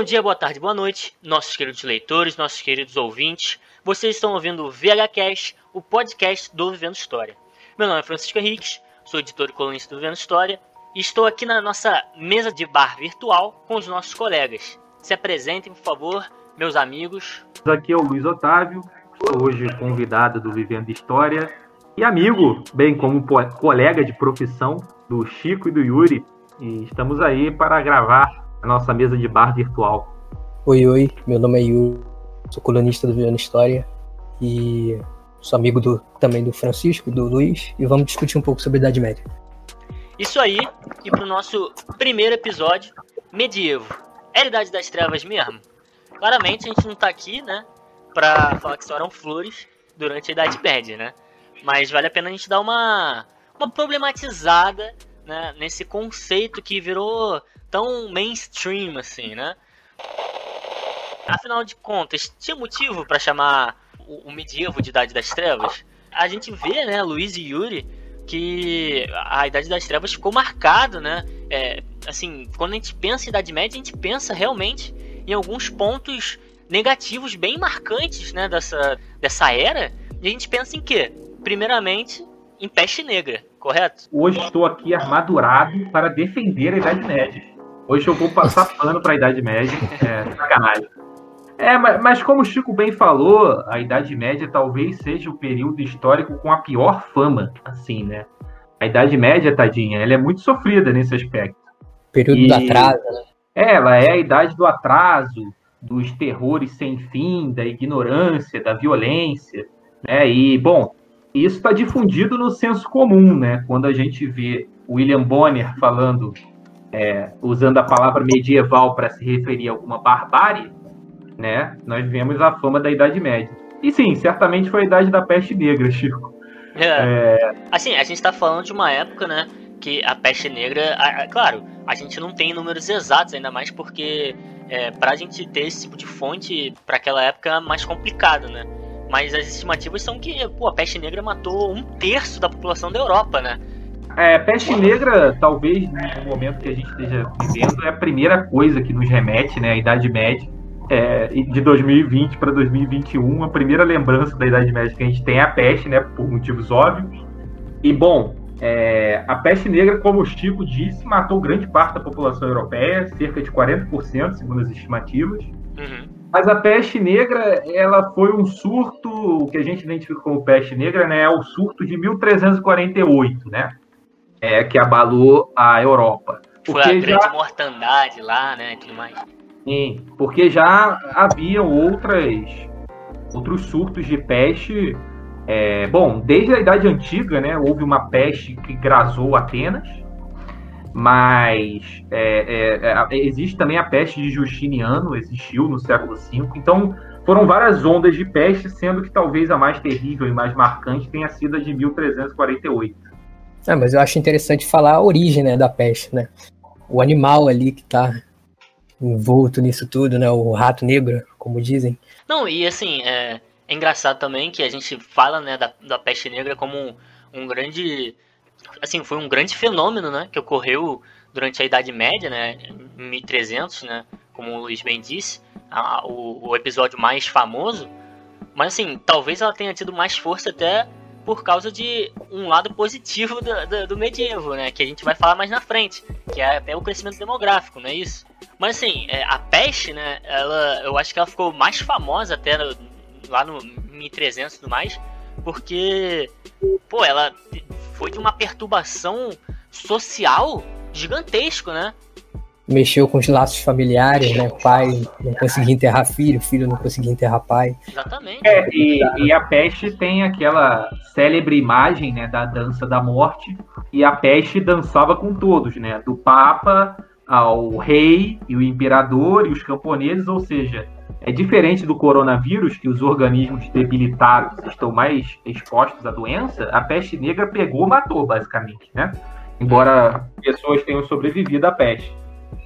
Bom dia, boa tarde, boa noite, nossos queridos leitores, nossos queridos ouvintes. Vocês estão ouvindo o VHCast, o podcast do Vivendo História. Meu nome é Francisco Henriques, sou editor e colunista do Vivendo História e estou aqui na nossa mesa de bar virtual com os nossos colegas. Se apresentem, por favor, meus amigos. Aqui é o Luiz Otávio, hoje convidado do Vivendo História e amigo, bem como colega de profissão do Chico e do Yuri. E estamos aí para gravar a nossa mesa de bar virtual. Oi, oi, meu nome é Yu, sou colunista do Viana História e sou amigo do, também do Francisco, do Luiz, e vamos discutir um pouco sobre a Idade Média. Isso aí, e para o nosso primeiro episódio, medievo. É a Idade das Trevas mesmo? Claramente a gente não está aqui, né, para falar que só eram flores durante a Idade Média, né? Mas vale a pena a gente dar uma, uma problematizada né, nesse conceito que virou tão mainstream assim, né? Afinal de contas, tinha motivo para chamar o, o medievo de Idade das Trevas? A gente vê, né, Luiz e Yuri, que a Idade das Trevas ficou marcado, né? É, assim, quando a gente pensa em Idade Média, a gente pensa realmente em alguns pontos negativos bem marcantes, né, dessa, dessa era. E a gente pensa em quê? Primeiramente, em peste negra, correto? Hoje estou aqui armadurado para defender a Idade Média. Hoje eu vou passar pano para a Idade Média. É, sacanagem. É, mas, mas, como o Chico bem falou, a Idade Média talvez seja o período histórico com a pior fama, assim, né? A Idade Média, tadinha, ela é muito sofrida nesse aspecto. Período e... do atraso, né? É, ela é a idade do atraso, dos terrores sem fim, da ignorância, da violência, né? E, bom, isso está difundido no senso comum, né? Quando a gente vê William Bonner falando é, usando a palavra medieval para se referir a alguma barbárie, né, nós vemos a fama da Idade Média. E sim, certamente foi a Idade da Peste Negra, Chico. É. É... Assim, a gente está falando de uma época, né, que a peste negra, a, a, claro, a gente não tem números exatos, ainda mais porque é, para a gente ter esse tipo de fonte para aquela época é mais complicado, né? Mas as estimativas são que pô, a peste negra matou um terço da população da Europa, né? É, peste negra, talvez no momento que a gente esteja vivendo, é a primeira coisa que nos remete, né, à Idade Média. É, de 2020 para 2021, a primeira lembrança da Idade Média que a gente tem é a peste, né, por motivos óbvios. E, bom, é, a peste negra, como o Chico disse, matou grande parte da população europeia, cerca de 40%, segundo as estimativas. Uhum. Mas a peste negra, ela foi um surto, o que a gente identifica como peste negra, né, é o surto de 1348, né? É, que abalou a Europa. Foi a grande já... mortandade lá, né, tudo mais. Sim, porque já havia outras, outros surtos de peste. É, bom, desde a Idade Antiga, né, houve uma peste que grasou Atenas, mas é, é, é existe também a peste de Justiniano, existiu no século V. Então, foram várias ondas de peste, sendo que talvez a mais terrível e mais marcante tenha sido a de 1348. Ah, mas eu acho interessante falar a origem né, da peste, né? O animal ali que tá envolto nisso tudo, né? O rato negro, como dizem. Não, e assim, é, é engraçado também que a gente fala né, da, da peste negra como um, um grande. Assim, foi um grande fenômeno, né? Que ocorreu durante a Idade Média, né? 1300, né? Como o Luiz bem disse, a, o, o episódio mais famoso. Mas assim, talvez ela tenha tido mais força até por causa de um lado positivo do, do, do, medievo, né? Que a gente vai falar mais na frente, que é até o crescimento demográfico, não é isso? Mas assim, é, a peste, né? Ela, eu acho que ela ficou mais famosa até no, lá no 1300 e tudo mais, porque, pô, ela foi de uma perturbação social gigantesco, né? Mexeu com os laços familiares, né? Pai não conseguia enterrar filho, filho não conseguia enterrar pai. Exatamente. É, e, e, a peste tem aquela célebre imagem, né, da dança da morte, e a peste dançava com todos, né? Do Papa ao rei e o imperador e os camponeses, ou seja, é diferente do coronavírus, que os organismos debilitados estão mais expostos à doença, a peste negra pegou, matou, basicamente, né? Embora pessoas tenham sobrevivido à peste.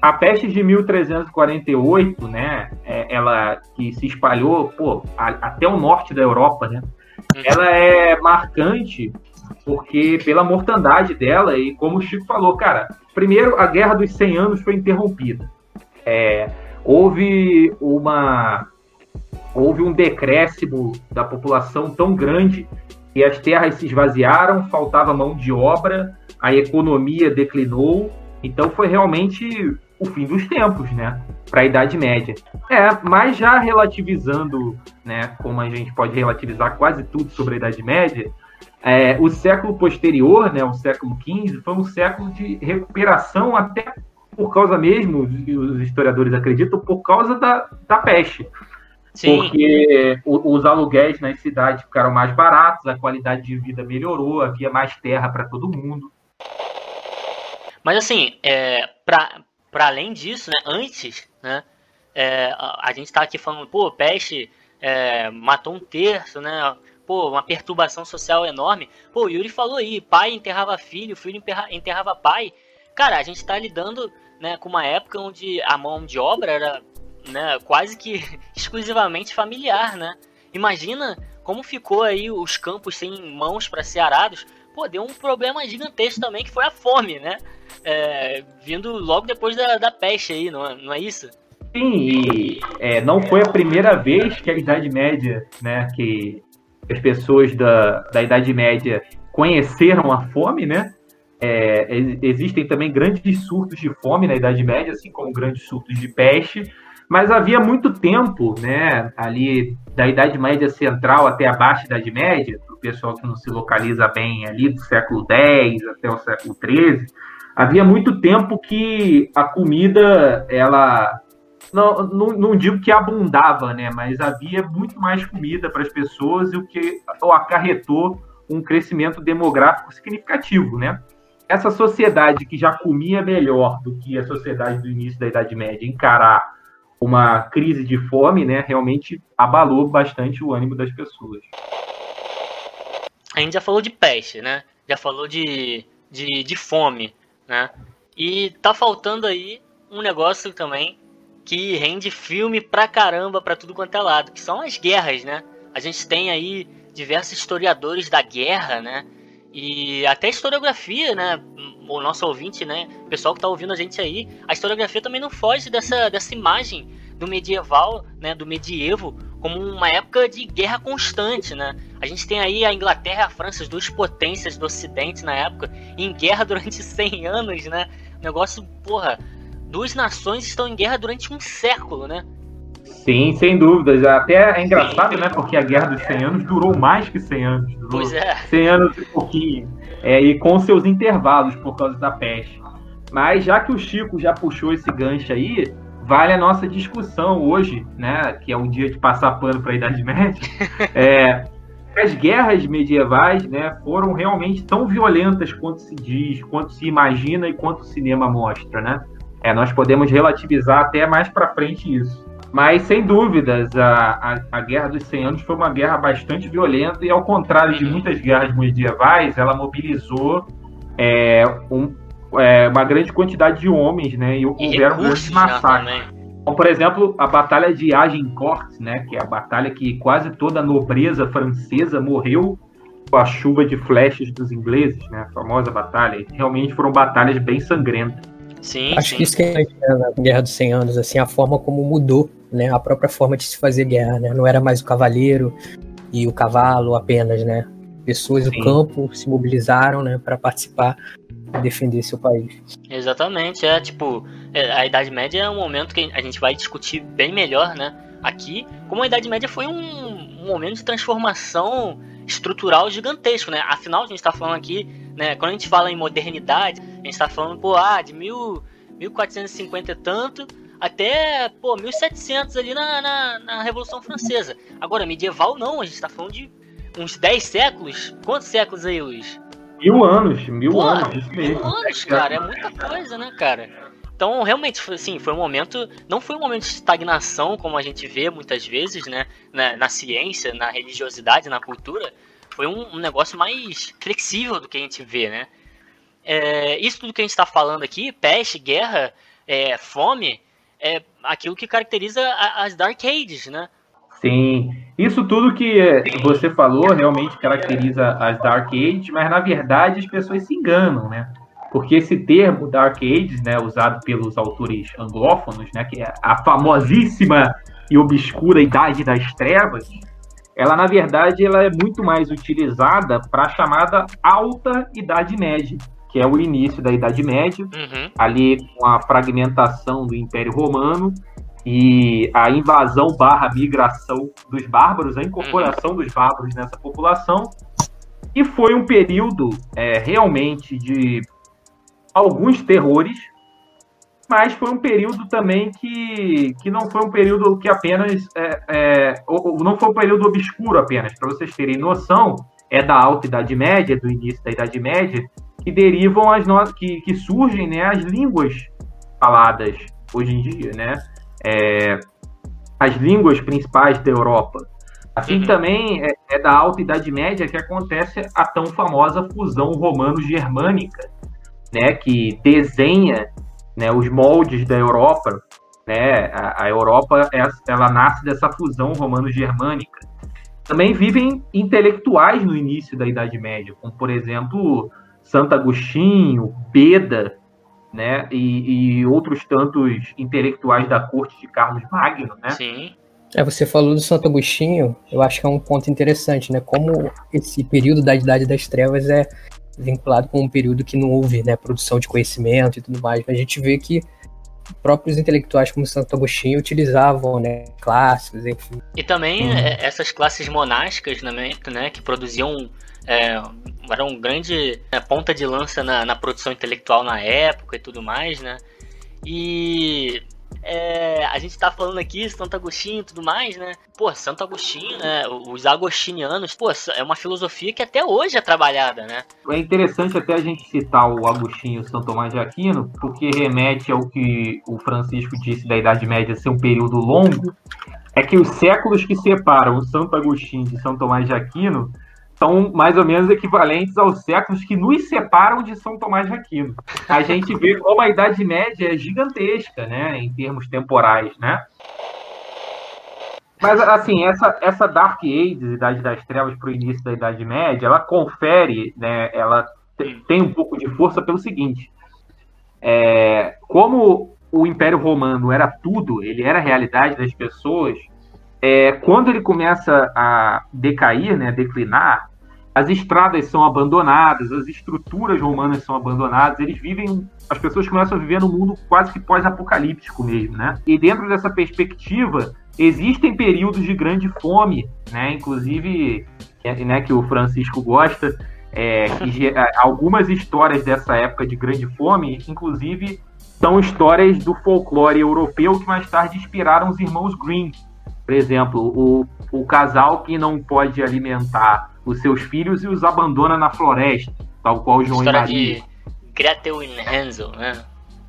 A peste de 1348, né, é, ela que se espalhou pô, a, até o norte da Europa, né, uhum. ela é marcante porque pela mortandade dela e como o Chico falou, cara, primeiro a Guerra dos 100 Anos foi interrompida. É, houve uma houve um decréscimo da população tão grande que as terras se esvaziaram, faltava mão de obra, a economia declinou, então foi realmente o fim dos tempos, né? Para a Idade Média. É, mas já relativizando, né? Como a gente pode relativizar quase tudo sobre a Idade Média, é, o século posterior, né? O século XV, foi um século de recuperação até por causa mesmo, os historiadores acreditam, por causa da, da peste. Sim. Porque os aluguéis nas cidades ficaram mais baratos, a qualidade de vida melhorou, havia mais terra para todo mundo. Mas assim, é, para além disso, né, antes, né, é, a, a, gente está aqui falando, pô, peste é, matou um terço, né? Pô, uma perturbação social enorme. Pô, o Yuri falou aí, pai enterrava filho, filho enterrava pai. Cara, a gente está lidando né, com uma época onde a mão de obra era né, quase que exclusivamente familiar, né? Imagina como ficou aí os campos sem mãos para ser arados. Pô, deu um problema gigantesco também que foi a fome, né? É, vindo logo depois da, da peste aí, não é, não é isso? Sim, e é, não foi a primeira vez que a Idade Média, né, que as pessoas da, da Idade Média conheceram a fome, né? É, existem também grandes surtos de fome na Idade Média, assim como grandes surtos de peste, mas havia muito tempo, né, ali da Idade Média Central até a Baixa Idade Média, pessoal que não se localiza bem ali do século X até o século XIII, havia muito tempo que a comida, ela não, não, não, digo que abundava, né? Mas havia muito mais comida para as pessoas e o que acarretou um crescimento demográfico significativo, né? Essa sociedade que já comia melhor do que a sociedade do início da Idade Média encarar uma crise de fome, né, realmente abalou bastante o ânimo das pessoas. A gente já falou de peste, né? Já falou de, de, de fome, né? E tá faltando aí um negócio também que rende filme pra caramba pra tudo quanto é lado, que são as guerras, né? A gente tem aí diversos historiadores da guerra, né? E até historiografia, né? O nosso ouvinte, né? O pessoal que tá ouvindo a gente aí, a historiografia também não foge dessa, dessa imagem do medieval, né? Do medievo como uma época de guerra constante, né? A gente tem aí a Inglaterra e a França, as duas potências do Ocidente na época, em guerra durante 100 anos, né? Negócio, porra, duas nações estão em guerra durante um século, né? Sim, sem dúvidas. Até é engraçado, né? Porque a Guerra dos 100 Anos durou mais que 100 anos. Durou pois é. 100 anos e pouquinho. É, e com seus intervalos por causa da peste. Mas já que o Chico já puxou esse gancho aí, vale a nossa discussão hoje, né? Que é um dia de passar pano para a Idade Média. É, as guerras medievais né, foram realmente tão violentas quanto se diz, quanto se imagina e quanto o cinema mostra, né? É, nós podemos relativizar até mais para frente isso. Mas, sem dúvidas, a, a, a, Guerra dos 100 Anos foi uma guerra bastante violenta e, ao contrário de muitas guerras medievais, ela mobilizou é, um, é, uma grande quantidade de homens, né? E houveram grandes massacres. Como, por exemplo, a Batalha de Agincourt, né? Que é a batalha que quase toda a nobreza francesa morreu com a chuva de flechas dos ingleses, né? A famosa batalha. Realmente foram batalhas bem sangrentas. Sim, Acho sim. que isso que é na Guerra dos 100 Anos, assim, a forma como mudou, né, a própria forma de se fazer guerra, né, não era mais o cavaleiro e o cavalo apenas, né, pessoas sim. do campo se mobilizaram, né, para participar e defender seu país. Exatamente, é tipo, é, a Idade Média é um momento que a gente vai discutir bem melhor, né, aqui, como a Idade Média foi um, momento de transformação estrutural gigantesco, né, afinal a gente está falando aqui né? Quando a gente fala em modernidade, a gente está falando, pô, ah, de mil, 1450 e tanto até, pô, 1700 ali na, na, na Revolução Francesa. Agora, medieval não, a gente está falando de uns 10 séculos. Quantos séculos aí, Luiz? Mil anos, mil pô, anos, isso mesmo. Mil anos, cara, é muita coisa, né, cara? Então, realmente, assim, foi um momento. Não foi um momento de estagnação, como a gente vê muitas vezes, né? Na, na ciência, na religiosidade, na cultura foi um, um negócio mais flexível do que a gente vê, né? É, isso tudo que a gente está falando aqui, peste, guerra, é, fome, é aquilo que caracteriza as Dark Ages, né? Sim, isso tudo que você falou realmente caracteriza as Dark Ages, mas na verdade as pessoas se enganam, né? porque esse termo Dark Ages, né, usado pelos autores anglófonos, né, que é a famosíssima e obscura Idade das Trevas, ela na verdade ela é muito mais utilizada para a chamada Alta Idade Média, que é o início da Idade Média, uhum. ali com a fragmentação do Império Romano e a invasão barra migração dos bárbaros, a incorporação dos bárbaros nessa população. E foi um período é, realmente de alguns terrores, mas foi um período também que, que não foi um período que apenas. É, é, não foi um período obscuro apenas. Para vocês terem noção, é da Alta Idade Média, do início da Idade Média, que derivam as no... que, que surgem né, as línguas faladas hoje em dia, né? É, as línguas principais da Europa. Assim uhum. também é, é, da Alta Idade Média que acontece a tão famosa fusão romano-germânica, né, que desenha né, os moldes da Europa. Né, a, a Europa é, ela nasce dessa fusão romano-germânica. Também vivem intelectuais no início da Idade Média, como por exemplo Santo Agostinho, Beda, né, e, e, outros tantos intelectuais da corte de Carlos Magno, né? Sim. É, você falou do Santo Agostinho, eu acho que é um ponto interessante, né? Como esse período da Idade das Trevas é vinculado com um período que não houve, né, produção de conhecimento e tudo mais. Mas a gente vê que próprios intelectuais como Santo Agostinho utilizavam, né, clássicos, enfim. E também uhum. essas classes monásticas, né, né que produziam é, era um grande né, ponta de lança na, na, produção intelectual na época e tudo mais, né? E é, a gente tá falando aqui Santo Agostinho e tudo mais, né? Pô, Santo Agostinho, né? Os agostinianos, pô, é uma filosofia que até hoje é trabalhada, né? É interessante até a gente citar o Agostinho e São Tomás de Aquino, porque remete ao que o Francisco disse da Idade Média ser um período longo, é que os séculos que separam o Santo Agostinho de São Tomás de Aquino são mais ou menos equivalentes aos séculos que nos separam de São Tomás de Aquino. A gente vê como a Idade Média é gigantesca, né, em termos temporais, né? Mas, assim, essa, essa Dark Ages, Idade das Trevas, para o início da Idade Média, ela confere, né, ela tem um pouco de força pelo seguinte. É, como o Império Romano era tudo, ele era a realidade das pessoas, é, quando ele começa a decair, né, declinar, as estradas são abandonadas, as estruturas romanas são abandonadas, eles vivem, as pessoas começam a viver num mundo quase que pós-apocalíptico mesmo, né? E dentro dessa perspectiva, existem períodos de grande fome, né? Inclusive, né, que o Francisco gosta, é, que algumas histórias dessa época de grande fome, inclusive, são histórias do folclore europeu que mais tarde inspiraram os irmãos Grimm, por exemplo, o, o casal que não pode alimentar os seus filhos e os abandona na floresta, tal qual o João História e Maria. de Gretel e Hansel, né?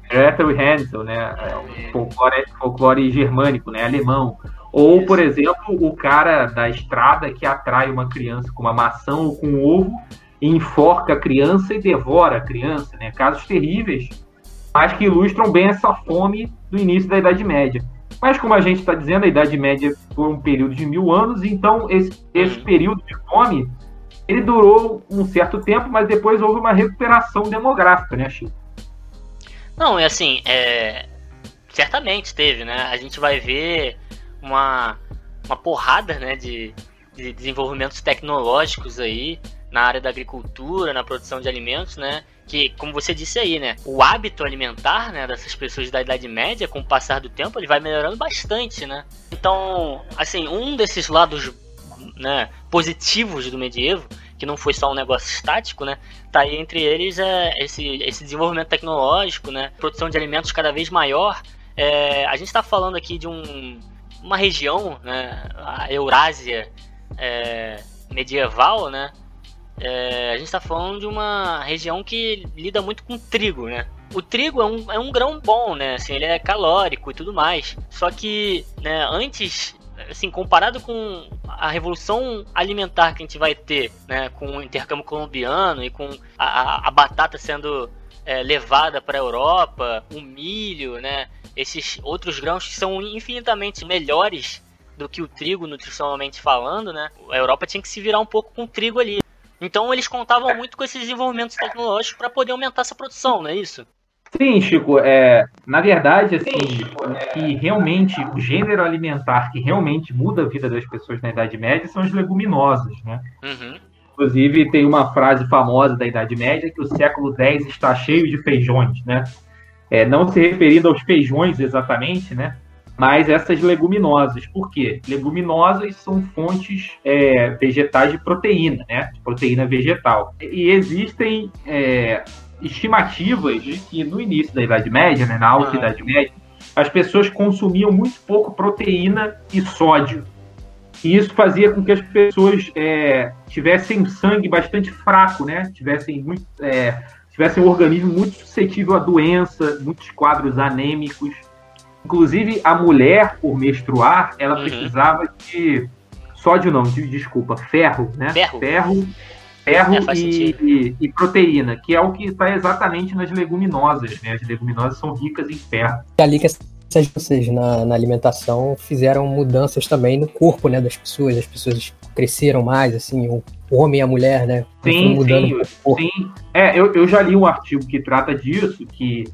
Gretel e Hansel, né? É, folclore, folclore germânico, né? Alemão. Ou, por exemplo, o cara da estrada que atrai uma criança com uma maçã ou com um ovo, enforca a criança e devora a criança, né? Casos terríveis, mas que ilustram bem essa fome do início da Idade Média. Mas, como a gente está dizendo, a Idade Média foi um período de mil anos, então esse, esse período de fome ele durou um certo tempo, mas depois houve uma recuperação demográfica, né, Chico? Não, é assim, é... certamente teve, né? A gente vai ver uma, uma porrada né, de, de desenvolvimentos tecnológicos aí na área da agricultura, na produção de alimentos, né? Que, como você disse aí, né? O hábito alimentar, né, dessas pessoas da Idade Média, com o passar do tempo, ele vai melhorando bastante, né? Então, assim, um desses lados, né, positivos do medievo, que não foi só um negócio estático, né? Tá aí entre eles é, esse, esse desenvolvimento tecnológico, né? Produção de alimentos cada vez maior. É, a gente está falando aqui de um, uma região, né? A Eurásia é, medieval, né? É, a gente está falando de uma região que lida muito com trigo, né? O trigo é um, é um grão bom, né? Assim, ele é calórico e tudo mais. Só que, né, antes, assim, comparado com a revolução alimentar que a gente vai ter, né, com o intercâmbio colombiano e com a, a, a batata sendo é, levada para a Europa, o milho, né? Esses outros grãos que são infinitamente melhores do que o trigo, nutricionalmente falando, né? A Europa tinha que se virar um pouco com o trigo ali. Então eles contavam muito com esses desenvolvimentos tecnológicos para poder aumentar essa produção, não é isso? Sim, Chico. É, na verdade, assim, que realmente o gênero alimentar que realmente muda a vida das pessoas na Idade Média são as leguminosas, né? Uhum. Inclusive, tem uma frase famosa da Idade Média que o século X está cheio de feijões, né? É, não se referindo aos feijões exatamente, né? Mas essas leguminosas. Por quê? Leguminosas são fontes é, vegetais de proteína, né? De proteína vegetal. E existem é, estimativas de que no início da Idade Média, né, na alta ah. Idade Média, as pessoas consumiam muito pouco proteína e sódio. E isso fazia com que as pessoas é, tivessem sangue bastante fraco, né? Tivessem, muito, é, tivessem um organismo muito suscetível à doença, muitos quadros anêmicos. Inclusive, a mulher, por menstruar, ela uhum. precisava de sódio não, de, desculpa, ferro, né? Ferro. Ferro ferro é, e, e, e, proteína, que é o que está exatamente nas leguminosas. Né? As leguminosas são ricas em ferro. É ali que essas vocês na, na, alimentação fizeram mudanças também no corpo né, das pessoas. As pessoas cresceram mais, assim, o, homem e a mulher, né? Sim, sim, sim. É, eu, eu já li um artigo que trata disso, que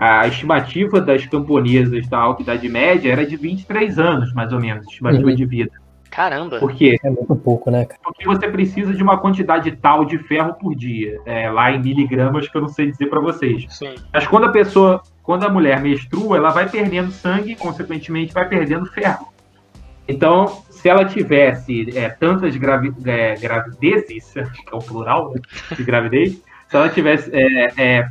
a estimativa das camponesas da Alta Idade Média era de 23 anos, mais ou menos, estimativa uhum. de vida. Caramba! Por quê? É muito pouco, né? Porque você precisa de uma quantidade tal de ferro por dia. É, lá em miligramas, que eu não sei dizer para vocês. Sim. Mas quando a pessoa, quando a mulher menstrua, ela vai perdendo sangue e, consequentemente, vai perdendo ferro. Então, se ela tivesse é, tantas gravi é, gravidezes, que é o plural né, de gravidez, se ela tivesse é,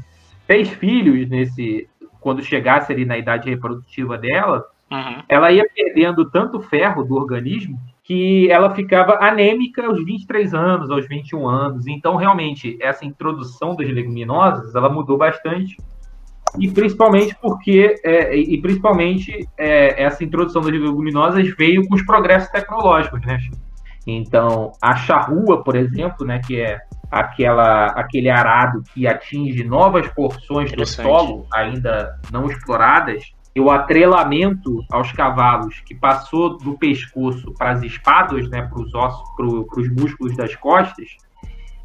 três filhos nesse, quando chegasse ali na idade reprodutiva dela, uhum. ela ia perdendo tanto ferro do organismo que ela ficava anêmica aos 23 anos, aos 21 anos. Então, realmente, essa introdução das leguminosas, ela mudou bastante. E principalmente porque, é, e principalmente é, essa introdução das leguminosas veio com os progressos tecnológicos, né? Então, a charrua, por exemplo, né, que é aquela, aquele arado que atinge novas porções do solo ainda não exploradas, e o atrelamento aos cavalos que passou do pescoço para as espadas, né, para os ossos, para os músculos das costas,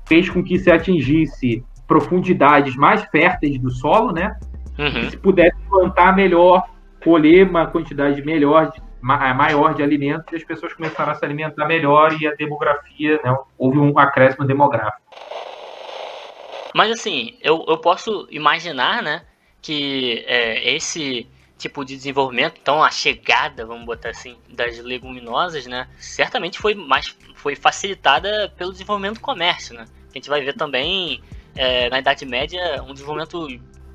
fez com que se atingisse profundidades mais férteis do solo, né? Uhum. se pudesse plantar melhor, colher uma quantidade melhor, maior de alimentos, e as pessoas começaram a se alimentar melhor e a demografia, né, houve um acréscimo demográfico. Mas assim, eu, eu posso imaginar, né, que é, esse tipo de desenvolvimento, então a chegada, vamos botar assim, das leguminosas, né, certamente foi mais foi facilitada pelo desenvolvimento do comércio, né? A gente vai ver também é, na Idade Média um desenvolvimento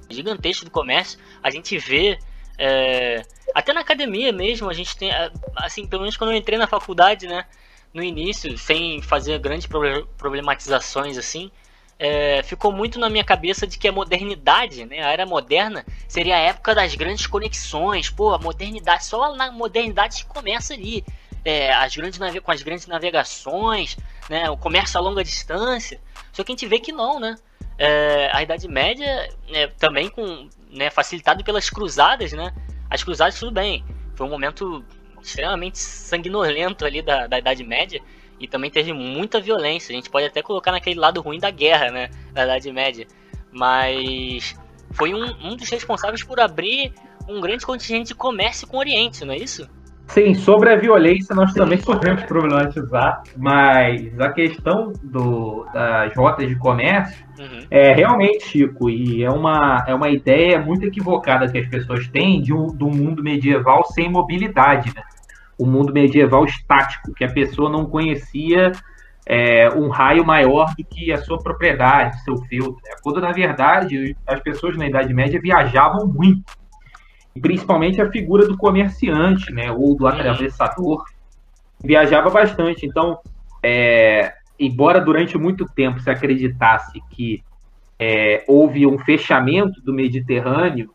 gigantesco do comércio. A gente vê é, até na academia mesmo, a gente tem assim, pelo menos quando eu entrei na faculdade, né, no início, sem fazer grandes problematizações assim, é, ficou muito na minha cabeça de que a modernidade, né, a era moderna, seria a época das grandes conexões. Pô, a modernidade, só na modernidade se começa ali. É, as grandes com as grandes navegações, né, o comércio a longa distância. Só que a gente vê que não, né? É, a Idade Média é, também com né, facilitado pelas cruzadas, né? As cruzadas tudo bem, foi um momento extremamente sanguinolento ali da, da Idade Média, e também teve muita violência. A gente pode até colocar naquele lado ruim da guerra, né? Da Idade Média. Mas foi um, um dos responsáveis por abrir um grande contingente de comércio com o Oriente, não é isso? Sim, sobre a violência nós também podemos problematizar, mas a questão do, das rotas de comércio uhum. é realmente, Chico, e é uma, é uma ideia muito equivocada que as pessoas têm de um, do mundo medieval sem mobilidade. Né? o mundo medieval estático, que a pessoa não conhecia é, um raio maior do que a sua propriedade, seu filtro. Né? Quando, na verdade, as pessoas na Idade Média viajavam muito. E principalmente a figura do comerciante, né, ou do atravessador, viajava bastante. Então, é, embora durante muito tempo se acreditasse que é, houve um fechamento do Mediterrâneo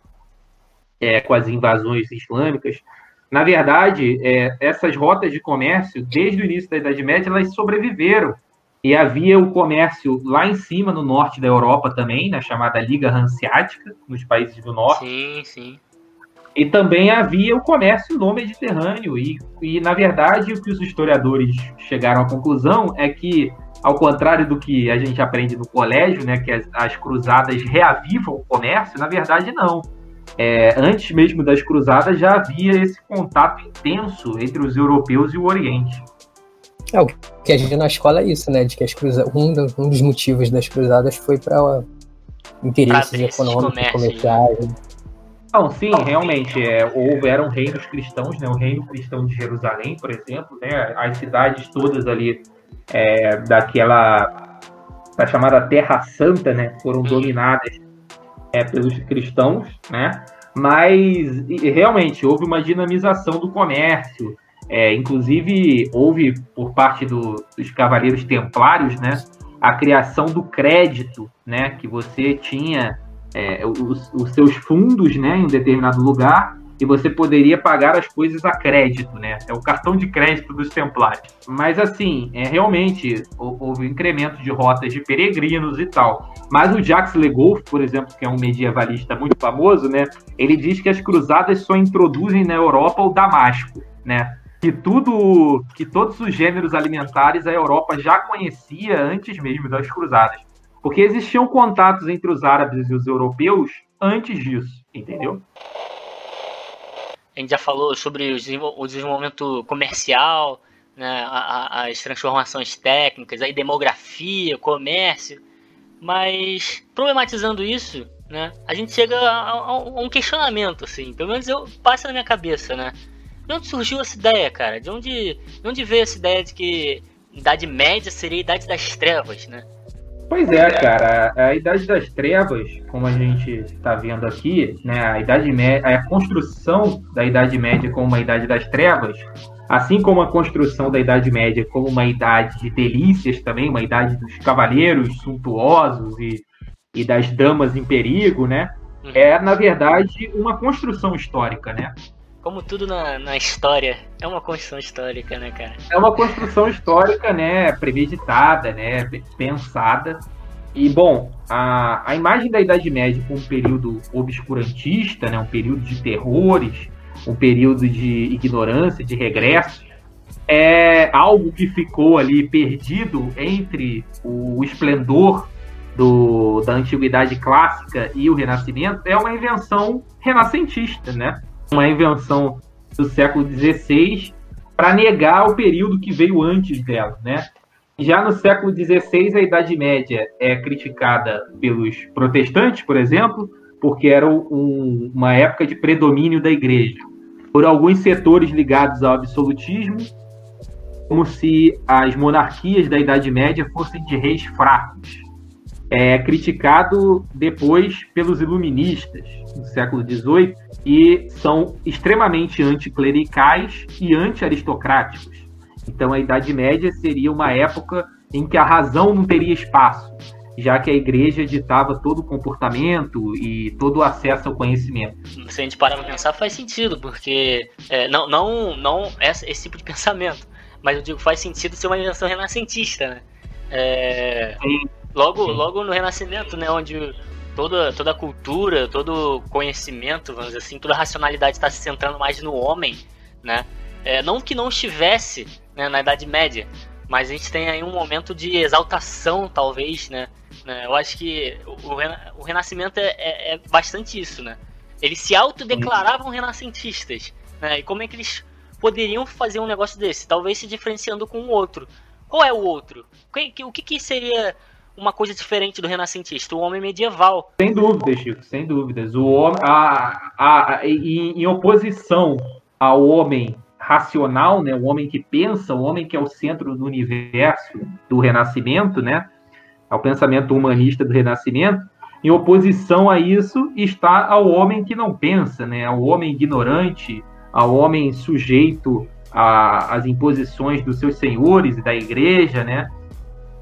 é, com as invasões islâmicas, na verdade, é, essas rotas de comércio, desde o início da Idade Média, elas sobreviveram. E havia o comércio lá em cima, no norte da Europa também, na chamada Liga Hanseática, nos países do norte. Sim, sim. E também havia o comércio no Mediterrâneo. E, e, na verdade, o que os historiadores chegaram à conclusão é que ao contrário do que a gente aprende no colégio, né, que as, as cruzadas reavivam o comércio, na verdade não. É, antes mesmo das cruzadas já havia esse contato intenso entre os europeus e o Oriente. É, o que a gente na escola é isso, né? De que as cruza... um, um dos motivos das cruzadas foi para interesses econômicos, né? comerciais. Não, sim, realmente, é, houveram reinos cristãos, né? O reino cristão de Jerusalém, por exemplo, né? As cidades todas ali é, daquela da chamada Terra Santa, né? Foram uhum. dominadas é, pelos cristãos, né? Mas realmente houve uma dinamização do comércio, é, inclusive, houve por parte do, dos cavaleiros templários, né, a criação do crédito, né, que você tinha é, os, os, seus fundos, né, em um determinado lugar e você poderia pagar as coisas a crédito, né? É o cartão de crédito dos templários. Mas assim, é realmente houve um incremento de rotas de peregrinos e tal. Mas o Jacques Legoff, por exemplo, que é um medievalista muito famoso, né? Ele diz que as cruzadas só introduzem na Europa o Damasco, né? que tudo, que todos os gêneros alimentares a Europa já conhecia antes mesmo das cruzadas, porque existiam contatos entre os árabes e os europeus antes disso, entendeu? A gente já falou sobre o desenvolvimento comercial, né, as transformações técnicas, a demografia, comércio, mas problematizando isso, né, a gente chega a, a um questionamento, assim, pelo menos eu passa na minha cabeça, né? De onde surgiu essa ideia, cara? De onde, de onde veio essa ideia de que Idade Média seria a Idade das Trevas, né? Pois é, cara. A Idade das Trevas, como a gente está vendo aqui, né, a Idade Média, a construção da Idade Média como uma Idade das Trevas, assim como a construção da Idade Média como uma idade de delícias também, uma idade dos cavaleiros suntuosos e, e das damas em perigo, né? Uhum. É, na verdade, uma construção histórica, né? Como tudo na, na história, é uma construção histórica, né, cara? É uma construção histórica, né, premeditada, né, pensada. E, bom, a, a imagem da Idade Média como um período obscurantista, né, um período de terrores, um período de ignorância, de regresso, é algo que ficou ali perdido entre o esplendor do, da antiguidade clássica e o renascimento, é uma invenção renascentista, né? Uma invenção do século XVI para negar o período que veio antes dela, né? Já no século XVI, a Idade Média é criticada pelos protestantes, por exemplo, porque era um, uma época de predomínio da Igreja, por alguns setores ligados ao absolutismo, como se as monarquias da Idade Média fossem de reis fracos. É criticado depois pelos iluministas, no século XVIII, e são extremamente anticlericais e anti-aristocráticos. Então a Idade Média seria uma época em que a razão não teria espaço, já que a igreja ditava todo o comportamento e todo o acesso ao conhecimento. Se a gente parar para pensar, faz sentido, porque é, não, não, não esse, esse, tipo de pensamento, mas eu digo faz sentido ser uma invenção renascentista, né? É, logo, logo no Renascimento, né, onde toda, toda a cultura, todo conhecimento, vamos dizer assim, toda a racionalidade está se centrando mais no homem, né? É, não que não estivesse né, na Idade Média, mas a gente tem aí um momento de exaltação, talvez, né? né? Eu acho que o, o Renascimento é, é, é, bastante isso, né? Eles se autodeclaravam renascentistas, né? E como é que eles poderiam fazer um negócio desse? Talvez se diferenciando com o outro. Qual é o outro? O que, que seria uma coisa diferente do renascentista, o homem medieval. Sem dúvidas, Chico, sem dúvidas. O homem, a, a, a em, em, oposição ao homem racional, né, o homem que pensa, o homem que é o centro do universo do renascimento, né, ao pensamento humanista do renascimento, em oposição a isso está ao homem que não pensa, né, ao homem ignorante, ao homem sujeito às imposições dos seus senhores e da igreja, né,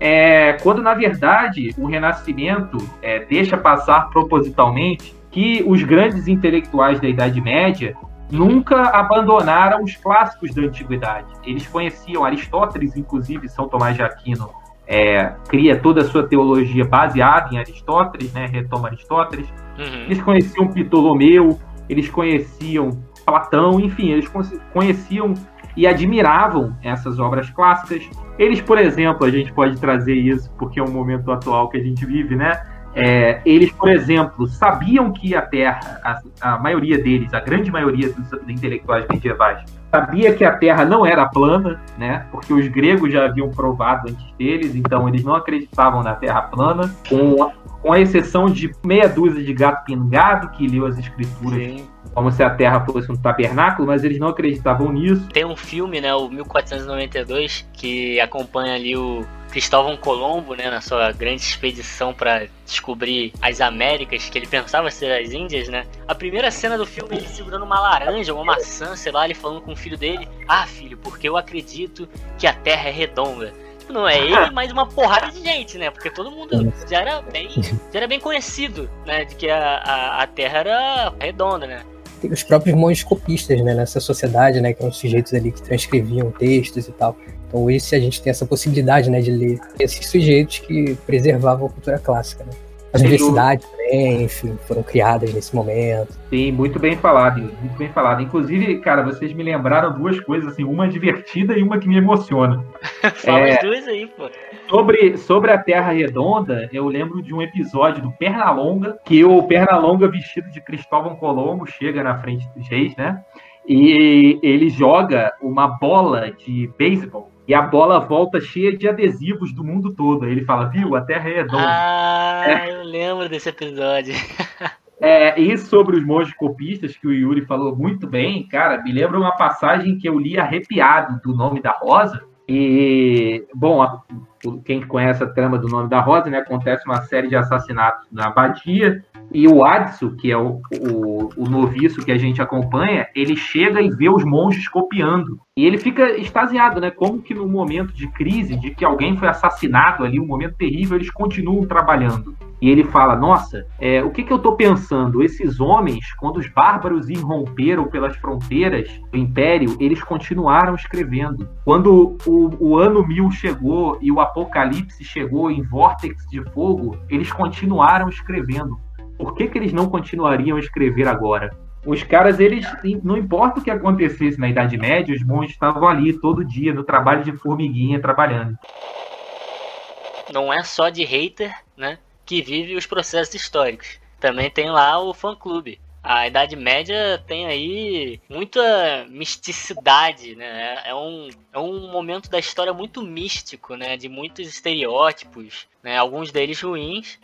é, quando na verdade o Renascimento é, deixa passar propositalmente que os grandes intelectuais da Idade Média nunca abandonaram os clássicos da antiguidade. Eles conheciam Aristóteles, inclusive São Tomás de Aquino é, cria toda a sua teologia baseada em Aristóteles, né, retoma Aristóteles. Uhum. Eles conheciam Ptolomeu, eles conheciam Platão, enfim, eles conheciam e admiravam essas obras clássicas. Eles, por exemplo, a gente pode trazer isso porque é um momento atual que a gente vive, né? É, eles, por exemplo, sabiam que a Terra, a, a maioria deles, a grande maioria dos, dos, intelectuais medievais, sabia que a Terra não era plana, né? Porque os gregos já haviam provado antes deles, então eles não acreditavam na Terra plana, com, com a exceção de meia dúzia de gato pingado que leu as escrituras Sim como se a Terra fosse um tabernáculo, mas eles não acreditavam nisso. Tem um filme, né, o 1492, que acompanha ali o Cristóvão Colombo, né, na sua grande expedição para descobrir as Américas, que ele pensava ser as Índias, né? A primeira cena do filme ele segurando uma laranja, uma maçã, sei lá, ele falando com o filho dele: "Ah, filho, porque eu acredito que a Terra é redonda." não é ele, mas uma porrada de gente, né? Porque todo mundo já era bem, já era bem conhecido, né? De que a, a, a Terra era redonda, né? Os próprios monges copistas, né? Nessa sociedade, né? Que eram sujeitos ali que transcreviam textos e tal. Então esse a gente tem essa possibilidade, né? De ler esses sujeitos que preservavam a cultura clássica, né? As universidades também, enfim, foram criadas nesse momento. Sim, muito bem falado, muito bem falado. Inclusive, cara, vocês me lembraram duas coisas, assim, uma divertida e uma que me emociona. Fala é, as duas aí, pô. Sobre, sobre a Terra Redonda, eu lembro de um episódio do Pernalonga, que o Pernalonga, vestido de Cristóvão Colombo, chega na frente dos reis, né? E ele joga uma bola de beisebol e a bola volta cheia de adesivos do mundo todo. Aí ele fala, viu, a Terra é redonda. Ah, é. eu lembro desse episódio. É, e sobre os monges copistas, que o Yuri falou muito bem, cara, me lembra uma passagem que eu li arrepiado do Nome da Rosa. E, bom, a, quem conhece a trama do Nome da Rosa, né, acontece uma série de assassinatos na abadia e o Adso, que é o, o, o noviço que a gente acompanha, ele chega e vê os monges copiando. E ele fica extasiado, né? Como que no momento de crise, de que alguém foi assassinado ali, um momento terrível, eles continuam trabalhando. E ele fala: Nossa, é, o que, que eu estou pensando? Esses homens, quando os bárbaros irromperam pelas fronteiras do império, eles continuaram escrevendo. Quando o, o ano mil chegou e o apocalipse chegou em vórtex de fogo, eles continuaram escrevendo por que, que eles não continuariam a escrever agora? Os caras, eles, não importa o que acontecesse na Idade Média, os monges estavam ali todo dia no trabalho de formiguinha trabalhando. Não é só de hater, né, que vive os processos históricos. Também tem lá o fã-clube. A Idade Média tem aí muita misticidade, né? É um, é um momento da história muito místico, né? De muitos estereótipos, né? Alguns deles ruins,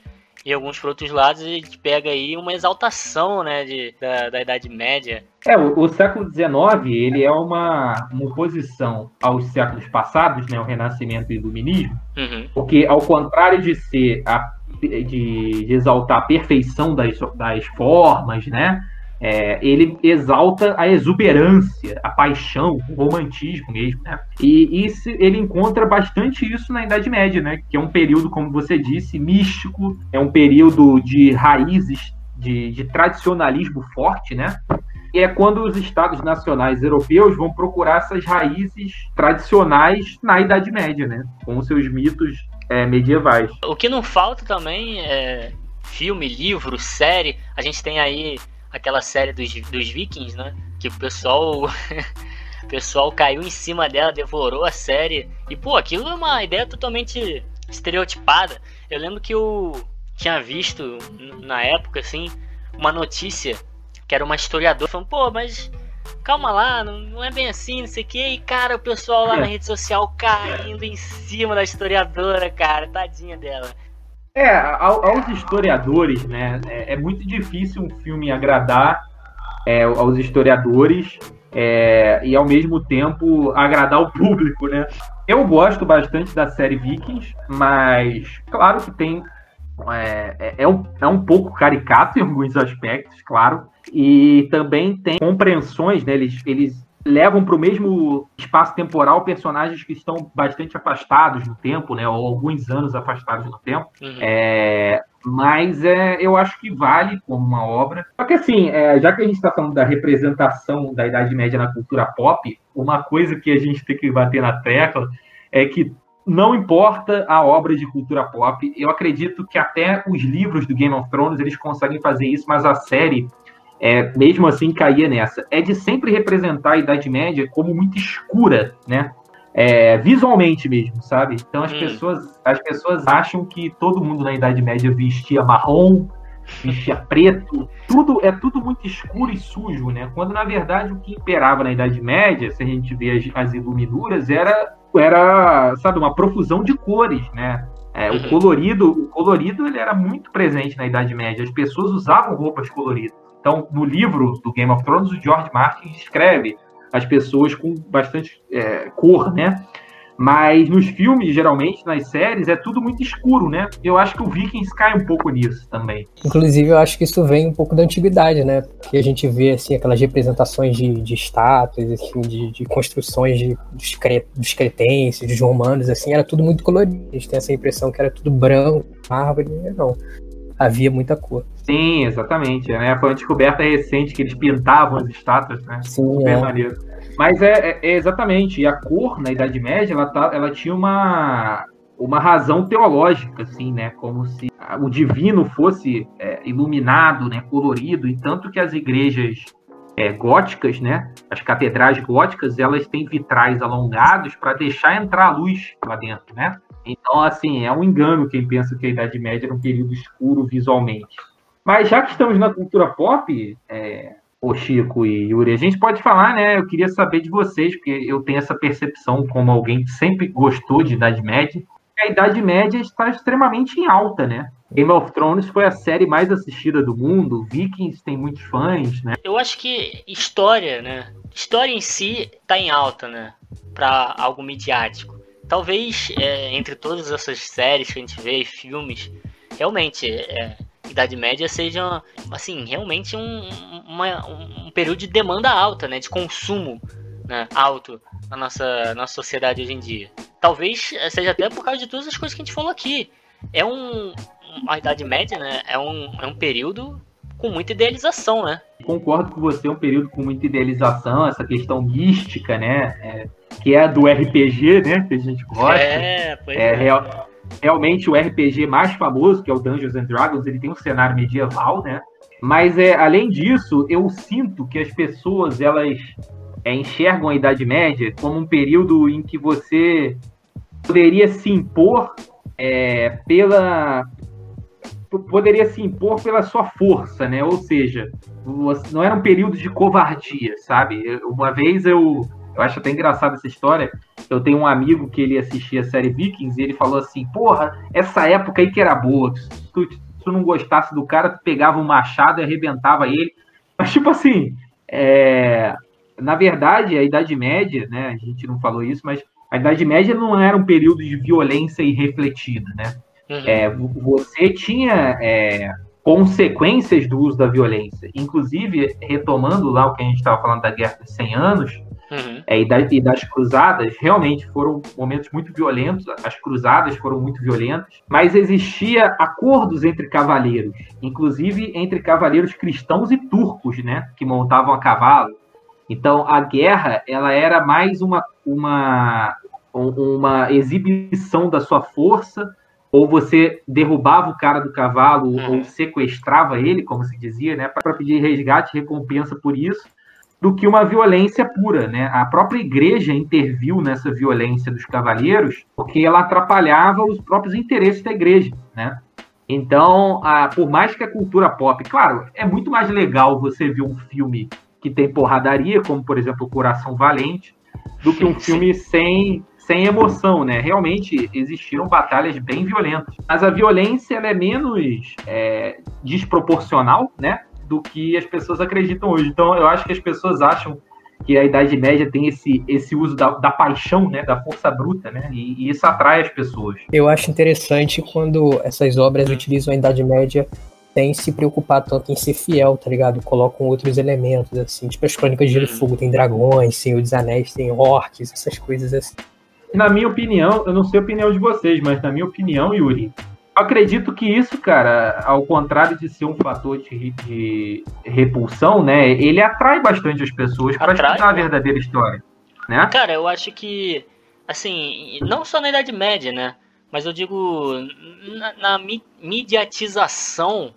e alguns por outros lados a gente pega aí uma exaltação né, de, da, da Idade Média. É, o, o, século XIX ele é uma, uma oposição aos séculos passados, né, o Renascimento e o Iluminismo, uhum. porque ao contrário de ser a, de, de exaltar a perfeição das, das formas, né, é, ele exalta a exuberância, a paixão, o romantismo mesmo, né? E isso, ele encontra bastante isso na Idade Média, né? Que é um período, como você disse, místico, é um período de raízes, de, de tradicionalismo forte, né? E é quando os estados nacionais europeus vão procurar essas raízes tradicionais na Idade Média, né? Com seus mitos é, medievais. O que não falta também é filme, livro, série. A gente tem aí aquela série dos, dos vikings, né? Que o pessoal. o pessoal caiu em cima dela, devorou a série. E, pô, aquilo é uma ideia totalmente estereotipada. Eu lembro que eu tinha visto na época, assim, uma notícia que era uma historiadora falando, pô, mas calma lá, não, não é bem assim, não sei o que. E, cara, o pessoal lá na rede social caindo em cima da historiadora, cara, tadinha dela. É, aos historiadores, né? É, é, muito difícil um filme agradar é, aos historiadores é, e ao mesmo tempo agradar o público, né? Eu gosto bastante da série Vikings, mas claro que tem é, é, é, um, é um pouco caricato em alguns aspectos, claro, e também tem compreensões, né? Eles, eles levam para o mesmo espaço temporal personagens que estão bastante afastados no tempo, né? Ou alguns anos afastados no tempo. Uhum. É, mas é, eu acho que vale como uma obra. Só que assim, é, já que a gente está falando da representação da Idade Média na cultura pop, uma coisa que a gente tem que bater na tecla é que não importa a obra de cultura pop, eu acredito que até os livros do Game of Thrones eles conseguem fazer isso, mas a série é, mesmo assim caía nessa, é de sempre representar a Idade Média como muito escura, né? É, visualmente mesmo, sabe? Então as, hum. pessoas, as pessoas acham que todo mundo na Idade Média vestia marrom, vestia preto, tudo é tudo muito escuro e sujo, né? Quando na verdade o que imperava na Idade Média, se a gente vê as, as iluminuras, era era, sabe, uma profusão de cores, né? É, o uhum. colorido, o colorido ele era muito presente na Idade Média. As pessoas usavam roupas coloridas. Então, no livro do Game of Thrones, o George Martin descreve as pessoas com bastante é, cor, né? Mas nos filmes, geralmente, nas séries, é tudo muito escuro, né? Eu acho que o Vikings cai um pouco nisso também. Inclusive, eu acho que isso vem um pouco da antiguidade, né? Porque a gente vê, assim, aquelas representações de, de estátuas, assim, de, de construções de, dos, cre, dos cretenses, dos romanos, assim, era tudo muito colorido. A gente tem essa impressão que era tudo branco, árvore, não havia muita cor. Sim, exatamente. Né? Foi uma descoberta recente que eles pintavam as estátuas, né? Sim, Super é. maneiro. Mas é, é, é, exatamente, e a cor na Idade Média, ela, tá, ela tinha uma, uma razão teológica, assim, né? Como se o divino fosse é, iluminado, né? Colorido, e tanto que as igrejas é, góticas, né? As catedrais góticas, elas têm vitrais alongados para deixar entrar a luz lá dentro, né? Então, assim, é um engano quem pensa que a Idade Média era um período escuro visualmente. Mas já que estamos na cultura pop, é, o Chico e Yuri, a gente pode falar, né? Eu queria saber de vocês, porque eu tenho essa percepção como alguém que sempre gostou de Idade Média. A Idade Média está extremamente em alta, né? Game of Thrones foi a série mais assistida do mundo, Vikings tem muitos fãs, né? Eu acho que história, né? História em si está em alta, né? Para algo midiático. Talvez é, entre todas essas séries que a gente vê, filmes, realmente é, Idade Média seja, assim, realmente um, uma, um período de demanda alta, né, de consumo né, alto na nossa, nossa sociedade hoje em dia. Talvez seja até por causa de todas as coisas que a gente falou aqui. É um, a Idade Média, né, é um, é um período com muita idealização, né? Concordo com você, é um período com muita idealização, essa questão mística, né? É, que é a do RPG, né? Que a gente gosta. É, pois é. é. Real, realmente o RPG mais famoso, que é o Dungeons and Dragons, ele tem um cenário medieval, né? Mas é, além disso, eu sinto que as pessoas elas é, enxergam a Idade Média como um período em que você poderia se impor é, pela poderia se impor pela sua força, né? Ou seja, não era um período de covardia, sabe? Uma vez eu, eu acho até engraçada essa história. Eu tenho um amigo que ele assistia a série Vikings e ele falou assim: Porra, essa época aí que era boa. Se tu, se tu não gostasse do cara, tu pegava um machado e arrebentava ele. Mas, tipo assim, é... na verdade, a Idade Média, né? A gente não falou isso, mas a Idade Média não era um período de violência irrefletida, né? Uhum. É, você tinha é, consequências do uso da violência. Inclusive, retomando lá o que a gente estava falando da Guerra dos 100 Anos, uhum. é, e, da, e, das cruzadas, realmente foram momentos muito violentos, as cruzadas foram muito violentas, mas existia acordos entre cavaleiros, inclusive entre cavaleiros cristãos e turcos, né, que montavam a cavalo. Então, a guerra, ela era mais uma, uma, uma exibição da sua força ou você derrubava o cara do cavalo uhum. ou sequestrava ele, como se dizia, né, para pedir resgate, recompensa por isso, do que uma violência pura, né? A própria igreja interviu nessa violência dos cavaleiros porque ela atrapalhava os próprios interesses da igreja, né? Então, a, por mais que a cultura pop, claro, é muito mais legal você ver um filme que tem porradaria, como por exemplo o Coração Valente, do que um filme sem sem emoção, né? Realmente existiram batalhas bem violentas. Mas a violência é menos é, desproporcional, né? Do que as pessoas acreditam hoje. Então eu acho que as pessoas acham que a Idade Média tem esse, esse uso da, da paixão, né, da força bruta, né, e, e, isso atrai as pessoas. Eu acho interessante quando essas obras utilizam a Idade Média sem se preocupar tanto em ser fiel, tá ligado? Colocam outros elementos, assim, tipo as Crônicas de Gelo e Fogo tem dragões, Senhor dos Anéis tem orcs, essas coisas assim na minha opinião, eu não sei a opinião de vocês, mas na minha opinião, Yuri, acredito que isso, cara, ao contrário de ser um fator de, de repulsão, né, ele atrai bastante as pessoas para estudar a verdadeira história, né? Cara, eu acho que, assim, não só na Idade Média, né, mas eu digo na, na mediatização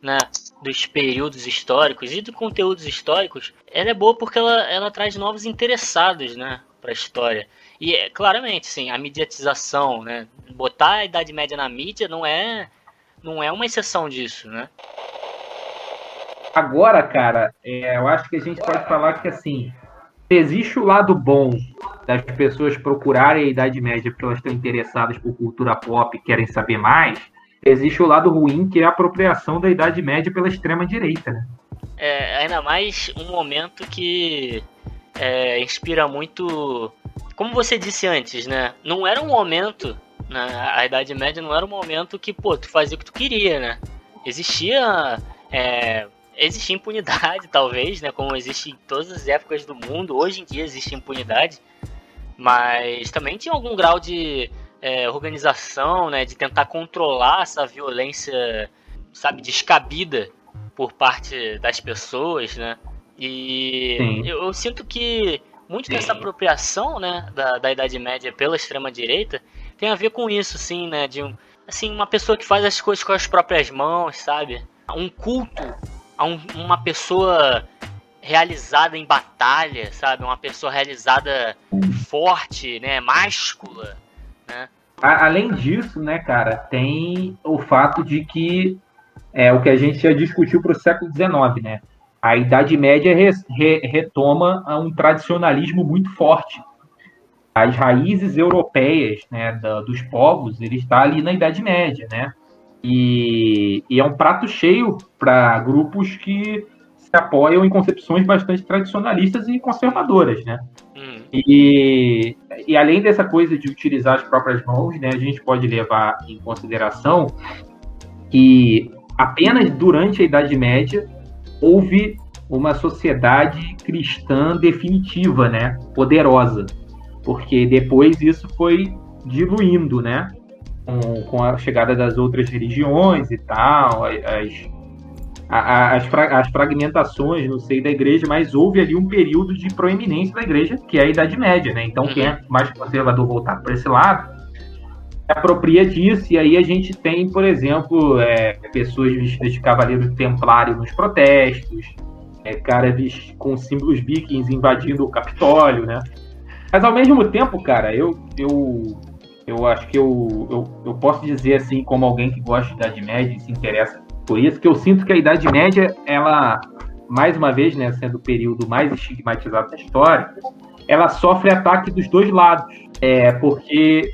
né, dos períodos históricos e dos conteúdos históricos, ela é boa porque ela, ela traz novos interessados, né, para a história. E é, claramente, sim, a mediatização, né, botar a Idade Média na mídia não é não é uma exceção disso, né? Agora, cara, é, eu acho que a gente pode falar que assim, existe o lado bom das pessoas procurarem a Idade Média porque elas estão interessadas por cultura pop e querem saber mais, existe o lado ruim que é a apropriação da Idade Média pela extrema direita, né? É, ainda mais um momento que é, inspira muito. Como você disse antes, né? Não era um momento. Né? A Idade Média não era um momento que, pô, tu fazia o que tu queria, né? Existia. É, existia impunidade, talvez, né? Como existe em todas as épocas do mundo. Hoje em dia existe impunidade. Mas também tinha algum grau de é, organização, né, de tentar controlar essa violência, sabe, descabida por parte das pessoas, né? E eu, eu, sinto que muito Sim. dessa apropriação, né, da, da Idade Média pela extrema direita tem a ver com isso, sim, né, de um, assim, uma pessoa que faz as coisas com as próprias mãos, sabe? Um culto a um, uma pessoa realizada em batalha, sabe? Uma pessoa realizada forte, né, máscula, né? Além disso, né, cara, tem o fato de que é o que a gente já discutiu para o século XIX, né? A Idade Média re, re, retoma um tradicionalismo muito forte. As raízes europeias, né, da, dos povos, ele está ali na Idade Média, né? E, e é um prato cheio para grupos que se apoiam em concepções bastante tradicionalistas e conservadoras, né? E, e além dessa coisa de utilizar as próprias mãos, né, a gente pode levar em consideração que apenas durante a Idade Média houve uma sociedade cristã definitiva, né, poderosa, porque depois isso foi diluindo, né, com, com a chegada das outras religiões e tal, as, as, as fragmentações no seio da igreja, mas houve ali um período de proeminência da igreja, que é a Idade Média, né? Então, quem é uhum. mais conservador voltado para esse lado, apropria disso, e aí a gente tem, por exemplo, é, pessoas vestidas de cavaleiro templário nos protestos, é, caras com símbolos vikings invadindo o Capitólio, né? Mas ao mesmo tempo, cara, eu, eu, eu acho que eu, eu, eu posso dizer assim, como alguém que gosta de Idade Média e se interessa por isso que eu sinto que a Idade Média, ela, mais uma vez, né, sendo o período mais estigmatizado da história, ela sofre ataque dos dois lados. É, porque,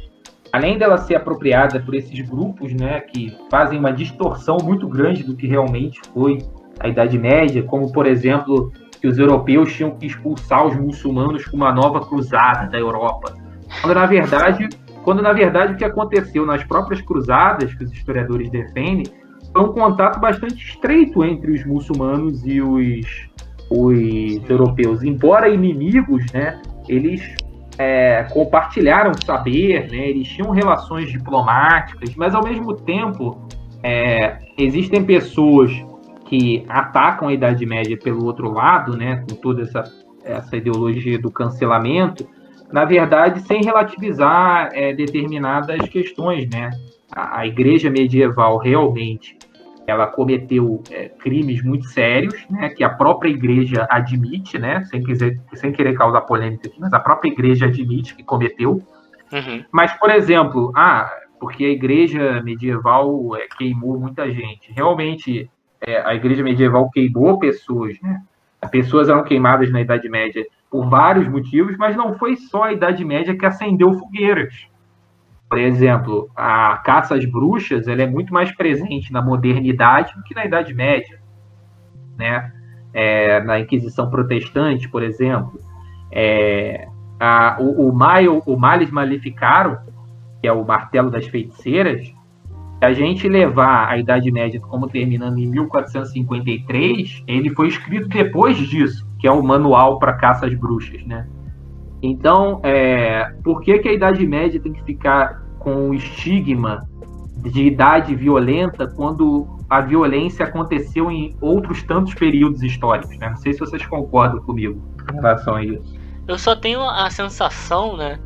além dela ser apropriada por esses grupos, né, que fazem uma distorção muito grande do que realmente foi a Idade Média, como, por exemplo, que os europeus tinham que expulsar os muçulmanos com uma nova cruzada da Europa. Quando, na verdade, quando, na verdade, o que aconteceu nas próprias cruzadas, que os historiadores defendem, foi um contato bastante estreito entre os muçulmanos e os, os europeus. Embora inimigos, né, eles é, compartilharam saber, né, eles tinham relações diplomáticas, mas ao mesmo tempo é, existem pessoas que atacam a Idade Média pelo outro lado, né, com toda essa, essa ideologia do cancelamento, na verdade, sem relativizar é, determinadas questões, né? A, a, igreja medieval realmente ela cometeu é, crimes muito sérios, né, que a própria igreja admite, né, sem, quiser, sem querer causar polêmica aqui, mas a própria igreja admite que cometeu. Uhum. Mas, por exemplo, ah, porque a igreja medieval é, queimou muita gente. Realmente, é, a igreja medieval queimou pessoas, né? Pessoas eram queimadas na Idade Média por vários motivos, mas não foi só a Idade Média que acendeu fogueiras. Por exemplo, a caça às bruxas ela é muito mais presente na modernidade do que na Idade Média. Né? É, na Inquisição Protestante, por exemplo. É, a, o, o, Maio, o Males Maleficarum, que é o martelo das feiticeiras, a gente levar a Idade Média como terminando em 1453, ele foi escrito depois disso, que é o manual para caça às bruxas, né? Então, é, por que, que a Idade Média tem que ficar com o estigma de idade violenta quando a violência aconteceu em outros tantos períodos históricos? Né? Não sei se vocês concordam comigo em relação a isso. Eu só tenho a sensação, né,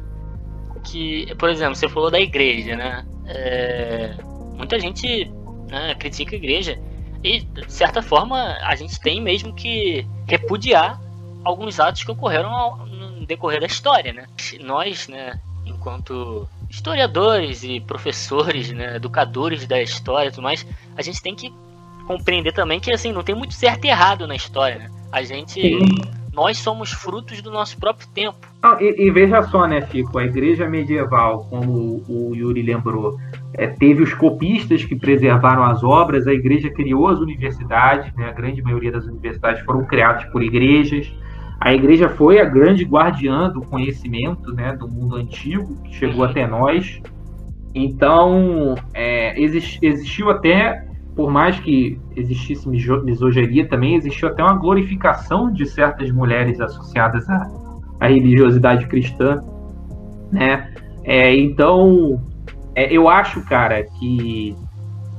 que, por exemplo, você falou da igreja, né? É, muita gente né, critica a igreja. E, de certa forma, a gente tem mesmo que repudiar alguns atos que ocorreram no decorrer da história, né? Nós, né, enquanto historiadores e professores, né, educadores da história e tudo mais, a gente tem que compreender também que assim não tem muito certo e errado na história. Né? A gente, Sim. nós somos frutos do nosso próprio tempo. Ah, e, e, veja só, né, Fico, a igreja medieval, como o Yuri lembrou, é, teve os copistas que preservaram as obras, a igreja criou as universidades, né, a grande maioria das universidades foram criadas por igrejas. A igreja foi a grande guardiã do conhecimento né, do mundo antigo, que chegou até nós. Então, é, existiu até, por mais que existisse misoginia, também existiu até uma glorificação de certas mulheres associadas à, à religiosidade cristã. Né? É, então, é, eu acho, cara, que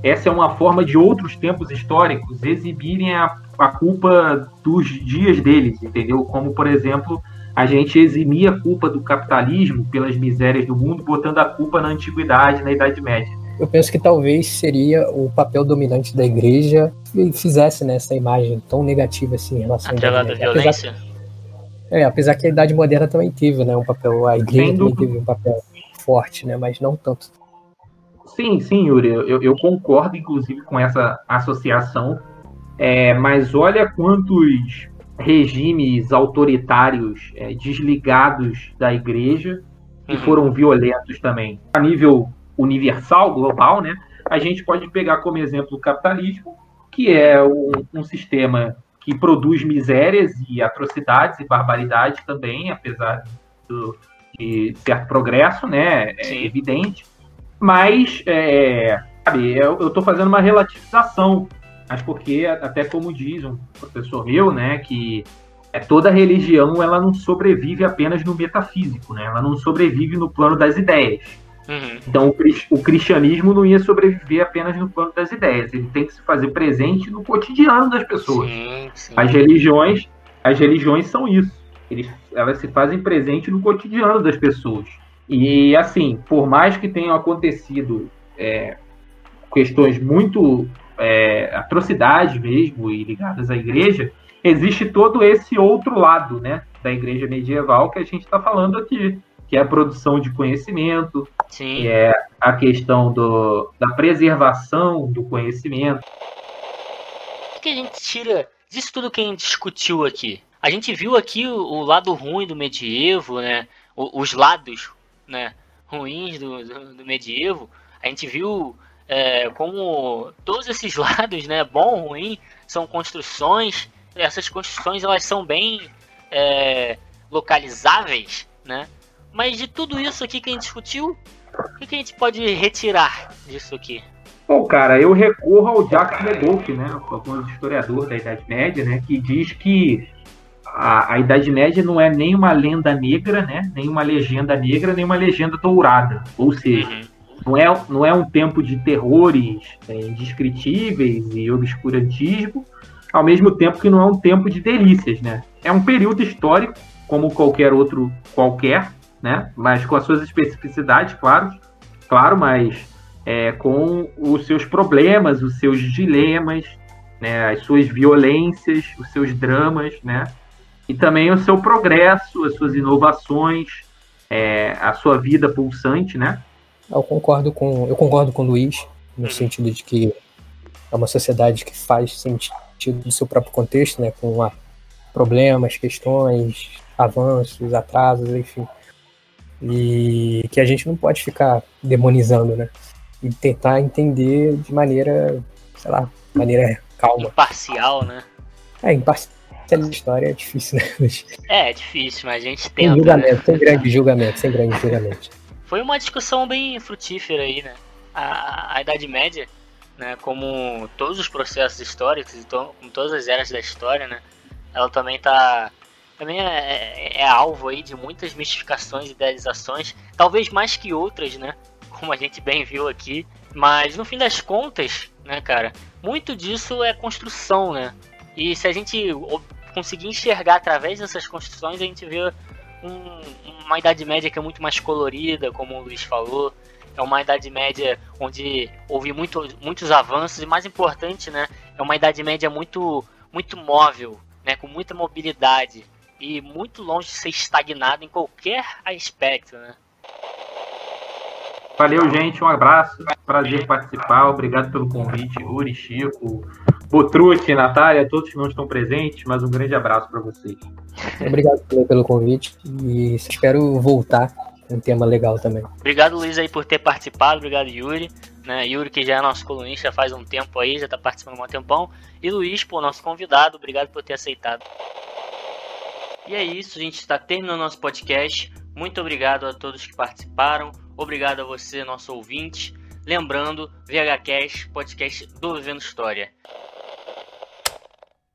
essa é uma forma de outros tempos históricos exibirem a a culpa dos dias deles, entendeu? Como, por exemplo, a gente eximia a culpa do capitalismo pelas misérias do mundo, botando a culpa na antiguidade, na Idade Média. Eu penso que talvez seria o papel dominante da igreja que fizesse nessa né, imagem tão negativa assim em relação à violência. Apesar, é, apesar que a Idade Moderna também teve, né, um papel, a igreja também teve um papel forte, né, mas não tanto. Sim, sim, Yuri, eu, eu concordo inclusive com essa associação é, mas olha quantos regimes autoritários é, desligados da igreja que uhum. foram violentos também. A nível universal, global, né? A gente pode pegar como exemplo o capitalismo, que é um, um sistema que produz misérias e atrocidades e barbaridade também, apesar do, de certo progresso, né? É Sim. evidente. Mas, é, sabe, eu estou fazendo uma relativização mas porque, até como diz um professor meu, né, que é, toda religião ela não sobrevive apenas no metafísico, né? Ela não sobrevive no plano das ideias. Uhum. Então o, o, cristianismo não ia sobreviver apenas no plano das ideias. Ele tem que se fazer presente no cotidiano das pessoas. Sim, sim. As religiões, as religiões são isso. Eles, elas se fazem presente no cotidiano das pessoas. E assim, por mais que tenham acontecido é, questões muito é, atrocidades mesmo e ligadas à igreja, existe todo esse outro lado, né, da igreja medieval que a gente está falando aqui, que é a produção de conhecimento, Sim. que é a questão do, da preservação do conhecimento. O que a gente tira disso tudo que a gente discutiu aqui? A gente viu aqui o, o lado ruim do medievo, né, os lados, né, ruins do, do, do medievo. A gente viu é, como todos esses lados, né, bom, ruim, são construções. Essas construções elas são bem é, localizáveis, né? Mas de tudo isso aqui que a gente discutiu, o que, que a gente pode retirar disso aqui? Bom, cara, eu recorro ao Jacques Medolf, né, o famoso historiador da Idade Média, né, que diz que a, a, Idade Média não é nem uma lenda negra, né, nem uma legenda negra, nem uma legenda dourada. Ou seja, uhum. Não é, não é um tempo de terrores é, indescritíveis e obscurantismo, ao mesmo tempo que não é um tempo de delícias, né? É um período histórico, como qualquer outro qualquer, né? Mas com as suas especificidades, claro, claro, mas é, com os seus problemas, os seus dilemas, né? As suas violências, os seus dramas, né? E também o seu progresso, as suas inovações, é, a sua vida pulsante, né? Eu concordo com, eu concordo com o Luiz, no sentido de que é uma sociedade que faz sentido no seu próprio contexto, né, com problemas, questões, avanços, atrasos, enfim. E que a gente não pode ficar demonizando, né? E tentar entender de maneira, sei lá, maneira calma. Imparcial, né? É, imparcial de história é difícil, né? É, é difícil, mas a gente tenta. Sem julgamento, né? sem grande julgamento, sem grande julgamento foi uma discussão bem frutífera aí, né? A, a Idade Média, né, como todos os processos históricos, então, como todas as eras da história, né, ela também tá também é, é, é, alvo aí de muitas mistificações idealizações, talvez mais que outras, né? Como a gente bem viu aqui. Mas no fim das contas, né, cara, muito disso é construção, né? E se a gente conseguir enxergar através dessas construções, a gente vê um, uma Idade Média que é muito mais colorida, como o Luiz falou. É uma Idade Média onde houve muito, muitos avanços e, mais importante, né, é uma Idade Média muito, muito móvel, né, com muita mobilidade e muito longe de ser estagnado em qualquer aspecto, né? Valeu, gente. Um abraço. Prazer participar. Obrigado pelo convite, Uri, Chico, Botrucci, Natália, todos que não estão presentes. Mas um grande abraço para vocês. Obrigado pelo convite e espero voltar. É um tema legal também. Obrigado, Luiz, aí, por ter participado. Obrigado, Yuri. Né, Yuri, que já é nosso colunista faz um tempo aí, já está participando há um tempão. E Luiz, por nosso convidado, obrigado por ter aceitado. E é isso, a gente está terminando nosso podcast. Muito obrigado a todos que participaram. Obrigado a você, nosso ouvinte. Lembrando, VHCast, podcast do Vivendo História.